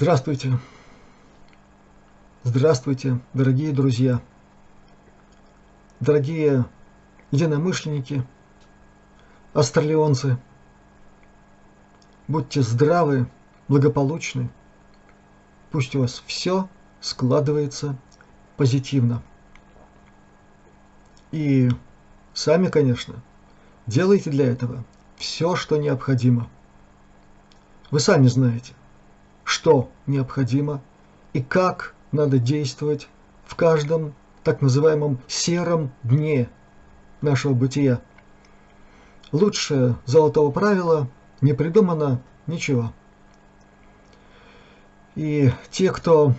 Здравствуйте. Здравствуйте, дорогие друзья. Дорогие единомышленники, астралионцы. Будьте здравы, благополучны. Пусть у вас все складывается позитивно. И сами, конечно, делайте для этого все, что необходимо. Вы сами знаете, что необходимо и как надо действовать в каждом так называемом сером дне нашего бытия. Лучше золотого правила не придумано ничего. И те, кто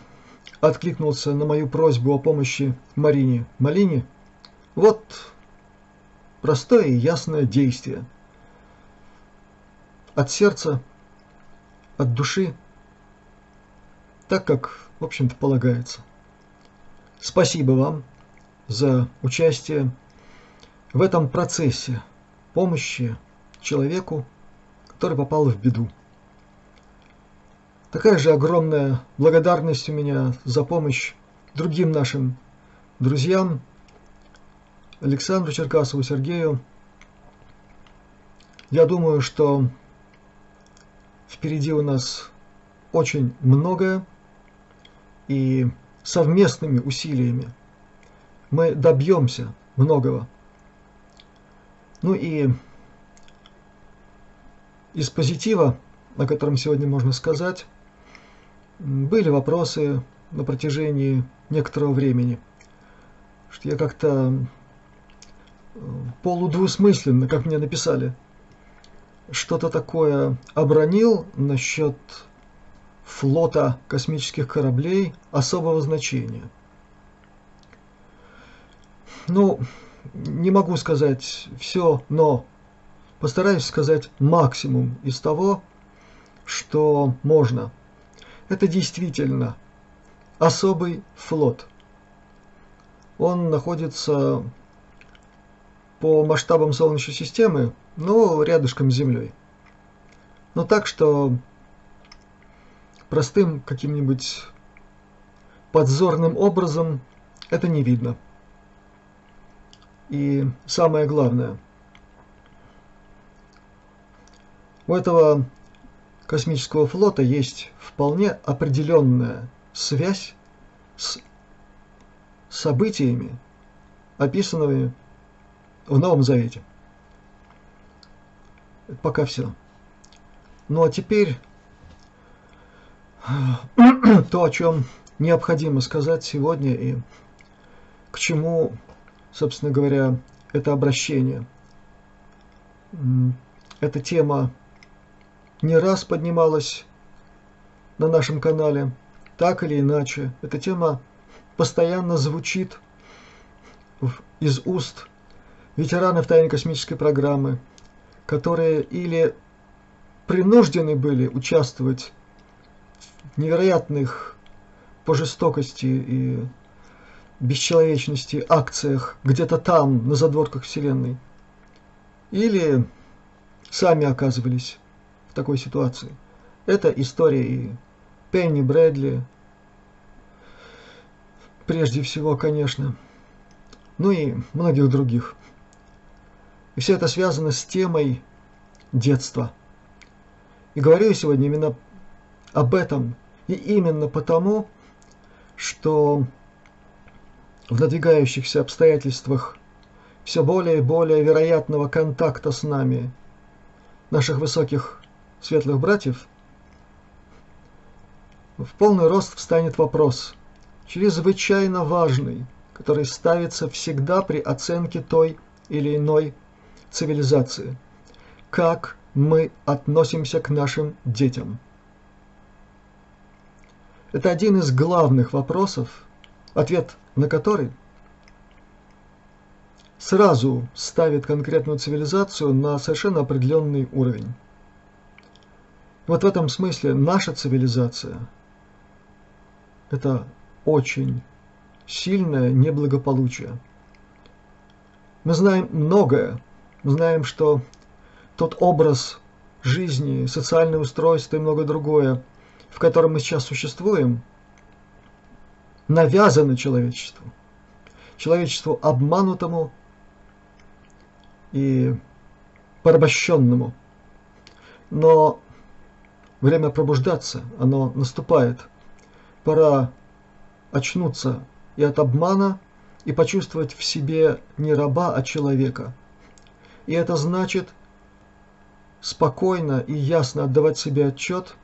откликнулся на мою просьбу о помощи Марине Малине, вот простое и ясное действие. От сердца, от души так, как, в общем-то, полагается. Спасибо вам за участие в этом процессе помощи человеку, который попал в беду. Такая же огромная благодарность у меня за помощь другим нашим друзьям, Александру Черкасову, Сергею. Я думаю, что впереди у нас очень многое, и совместными усилиями мы добьемся многого. Ну и из позитива, о котором сегодня можно сказать, были вопросы на протяжении некоторого времени, что я как-то э, полудвусмысленно, как мне написали, что-то такое обронил насчет флота космических кораблей особого значения. Ну, не могу сказать все, но постараюсь сказать максимум из того, что можно. Это действительно особый флот. Он находится по масштабам Солнечной системы, но рядышком с Землей. Но так, что простым каким-нибудь подзорным образом это не видно. И самое главное, у этого космического флота есть вполне определенная связь с событиями, описанными в Новом Завете. Пока все. Ну а теперь то, о чем необходимо сказать сегодня и к чему, собственно говоря, это обращение. Эта тема не раз поднималась на нашем канале, так или иначе. Эта тема постоянно звучит из уст ветеранов тайной космической программы, которые или принуждены были участвовать невероятных по жестокости и бесчеловечности акциях где-то там, на задворках Вселенной. Или сами оказывались в такой ситуации. Это история и Пенни Брэдли, прежде всего, конечно, ну и многих других. И все это связано с темой детства. И говорю я сегодня именно об этом И именно потому, что в надвигающихся обстоятельствах все более и более вероятного контакта с нами, наших высоких светлых братьев, в полный рост встанет вопрос, чрезвычайно важный, который ставится всегда при оценке той или иной цивилизации. Как мы относимся к нашим детям? Это один из главных вопросов, ответ на который сразу ставит конкретную цивилизацию на совершенно определенный уровень. Вот в этом смысле наша цивилизация – это очень сильное неблагополучие. Мы знаем многое. Мы знаем, что тот образ жизни, социальное устройство и многое другое, в котором мы сейчас существуем, навязано человечеству. Человечеству обманутому и порабощенному. Но время пробуждаться, оно наступает. Пора очнуться и от обмана, и почувствовать в себе не раба, а человека. И это значит спокойно и ясно отдавать себе отчет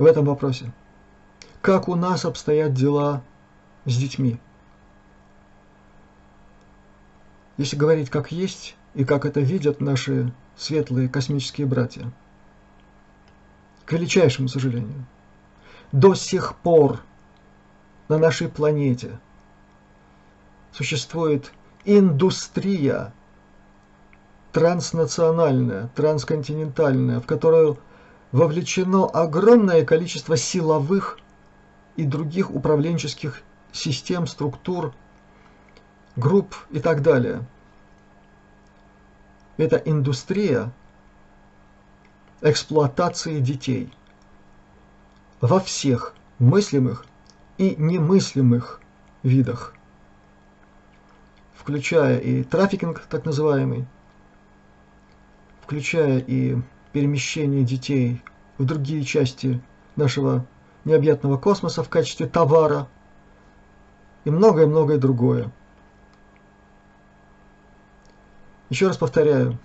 в этом вопросе. Как у нас обстоят дела с детьми? Если говорить как есть и как это видят наши светлые космические братья. К величайшему сожалению. До сих пор на нашей планете существует индустрия транснациональная, трансконтинентальная, в которую вовлечено огромное количество силовых и других управленческих систем, структур, групп и так далее. Это индустрия эксплуатации детей во всех мыслимых и немыслимых видах, включая и трафикинг так называемый, включая и перемещение детей в другие части нашего необъятного космоса в качестве товара и многое-многое другое. Еще раз повторяю,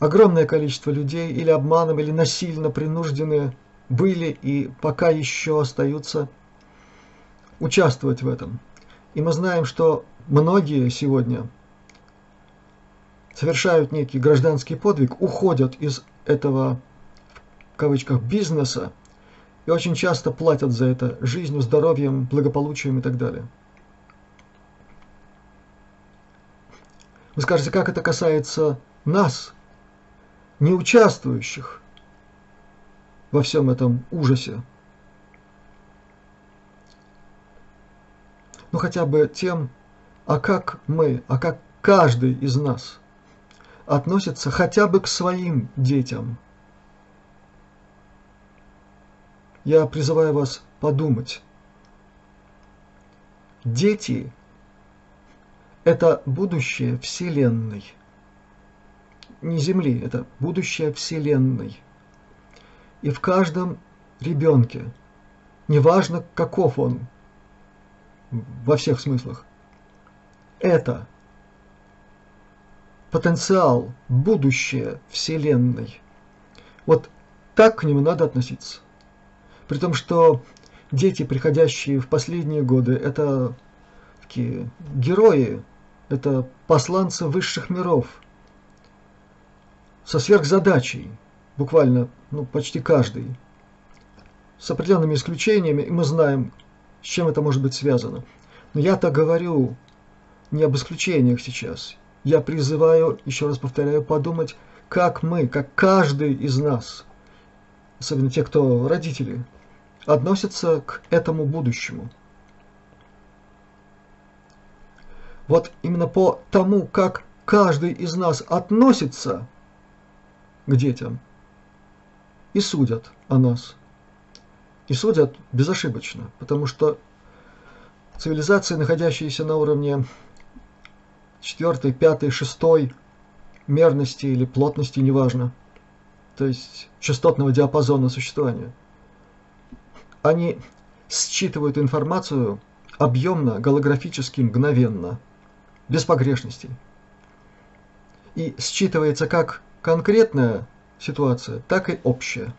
огромное количество людей или обманом, или насильно принуждены были и пока еще остаются участвовать в этом. И мы знаем, что многие сегодня совершают некий гражданский подвиг, уходят из этого, в кавычках, бизнеса, и очень часто платят за это жизнью, здоровьем, благополучием и так далее. Вы скажете, как это касается нас, не участвующих во всем этом ужасе? ну хотя бы тем, а как мы, а как каждый из нас относится хотя бы к своим детям. Я призываю вас подумать. Дети – это будущее Вселенной. Не Земли, это будущее Вселенной. И в каждом ребенке, неважно каков он, во всех смыслах. Это потенциал, будущее Вселенной. Вот так к нему надо относиться. При том, что дети, приходящие в последние годы, это такие герои, это посланцы высших миров со сверхзадачей, буквально ну, почти каждый, с определенными исключениями, и мы знаем, с чем это может быть связано. Но я-то говорю не об исключениях сейчас. Я призываю, еще раз повторяю, подумать, как мы, как каждый из нас, особенно те, кто родители, относятся к этому будущему. Вот именно по тому, как каждый из нас относится к детям, и судят о нас – и судят безошибочно, потому что цивилизации, находящиеся на уровне четвертой, пятой, шестой мерности или плотности, неважно, то есть частотного диапазона существования, Они считывают информацию объемно, голографически, мгновенно, без погрешностей. И считывается как конкретная ситуация, так и общая,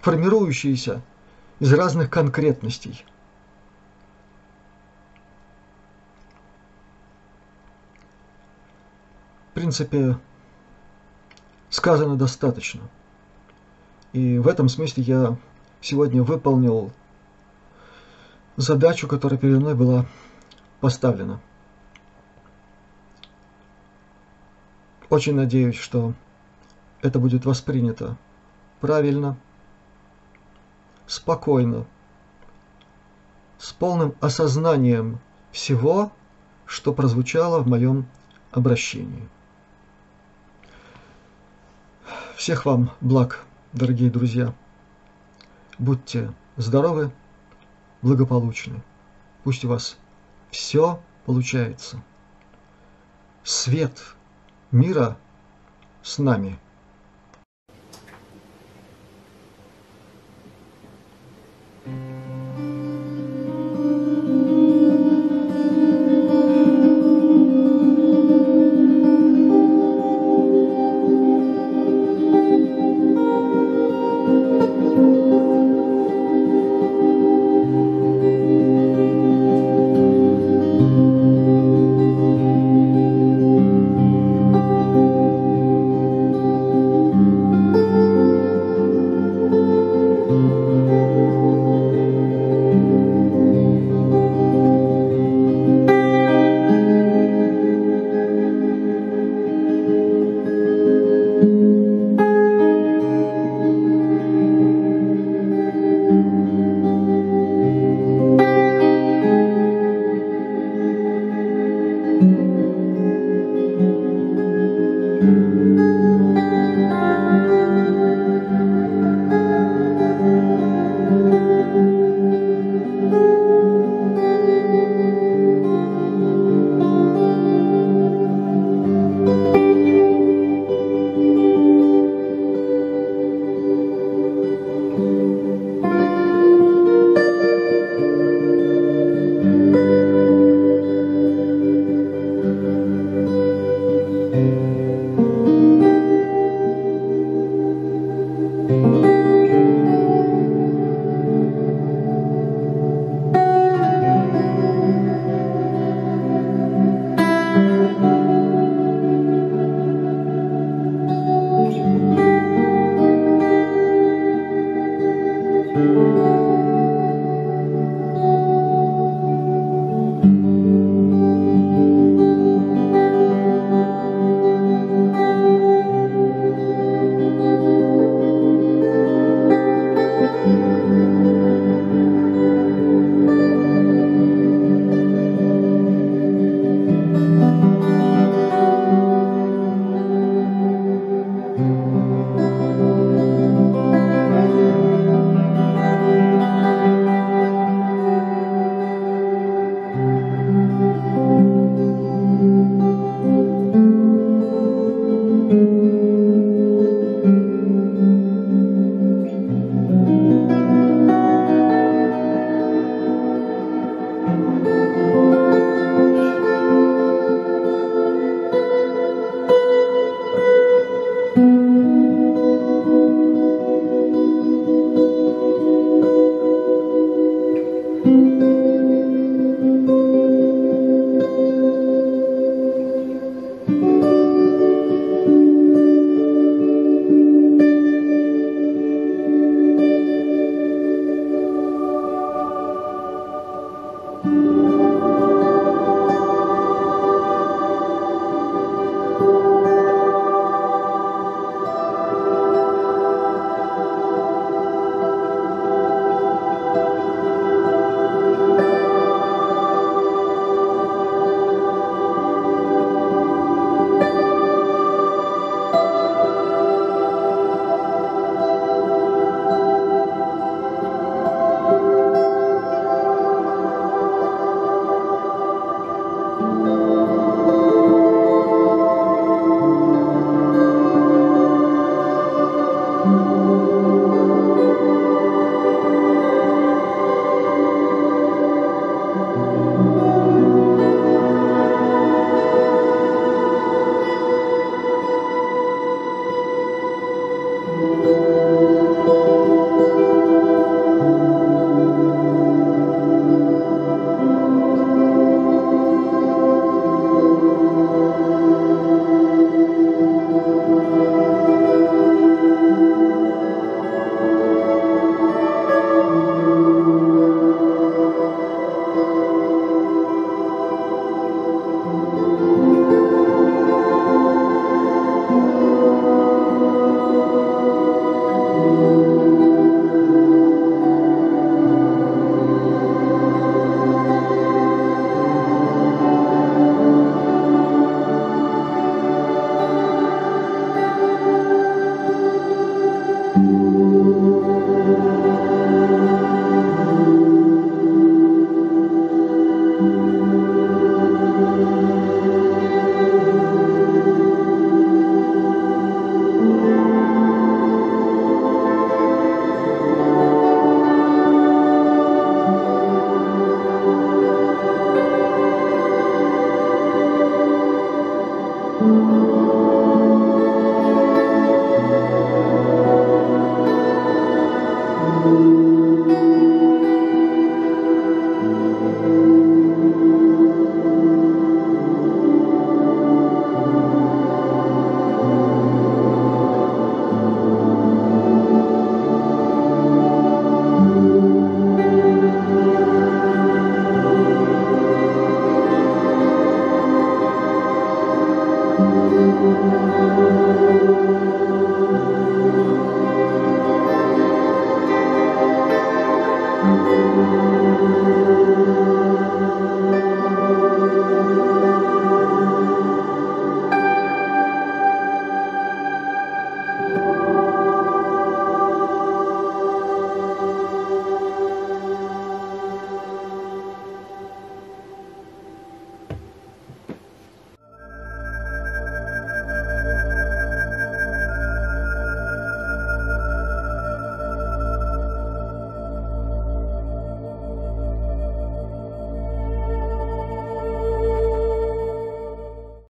формирующаяся из разных конкретностей. Принципе, сказано достаточно. И в этом смысле я сегодня выполнил задачу, которая передо мной была поставлена. Очень надеюсь, что это будет воспринято правильно, спокойно, с полным осознанием всего, что прозвучало в моем обращении. Всех вам благ, дорогие друзья. Будьте здоровы, благополучны. Пусть у вас все получается. Свет мира с нами.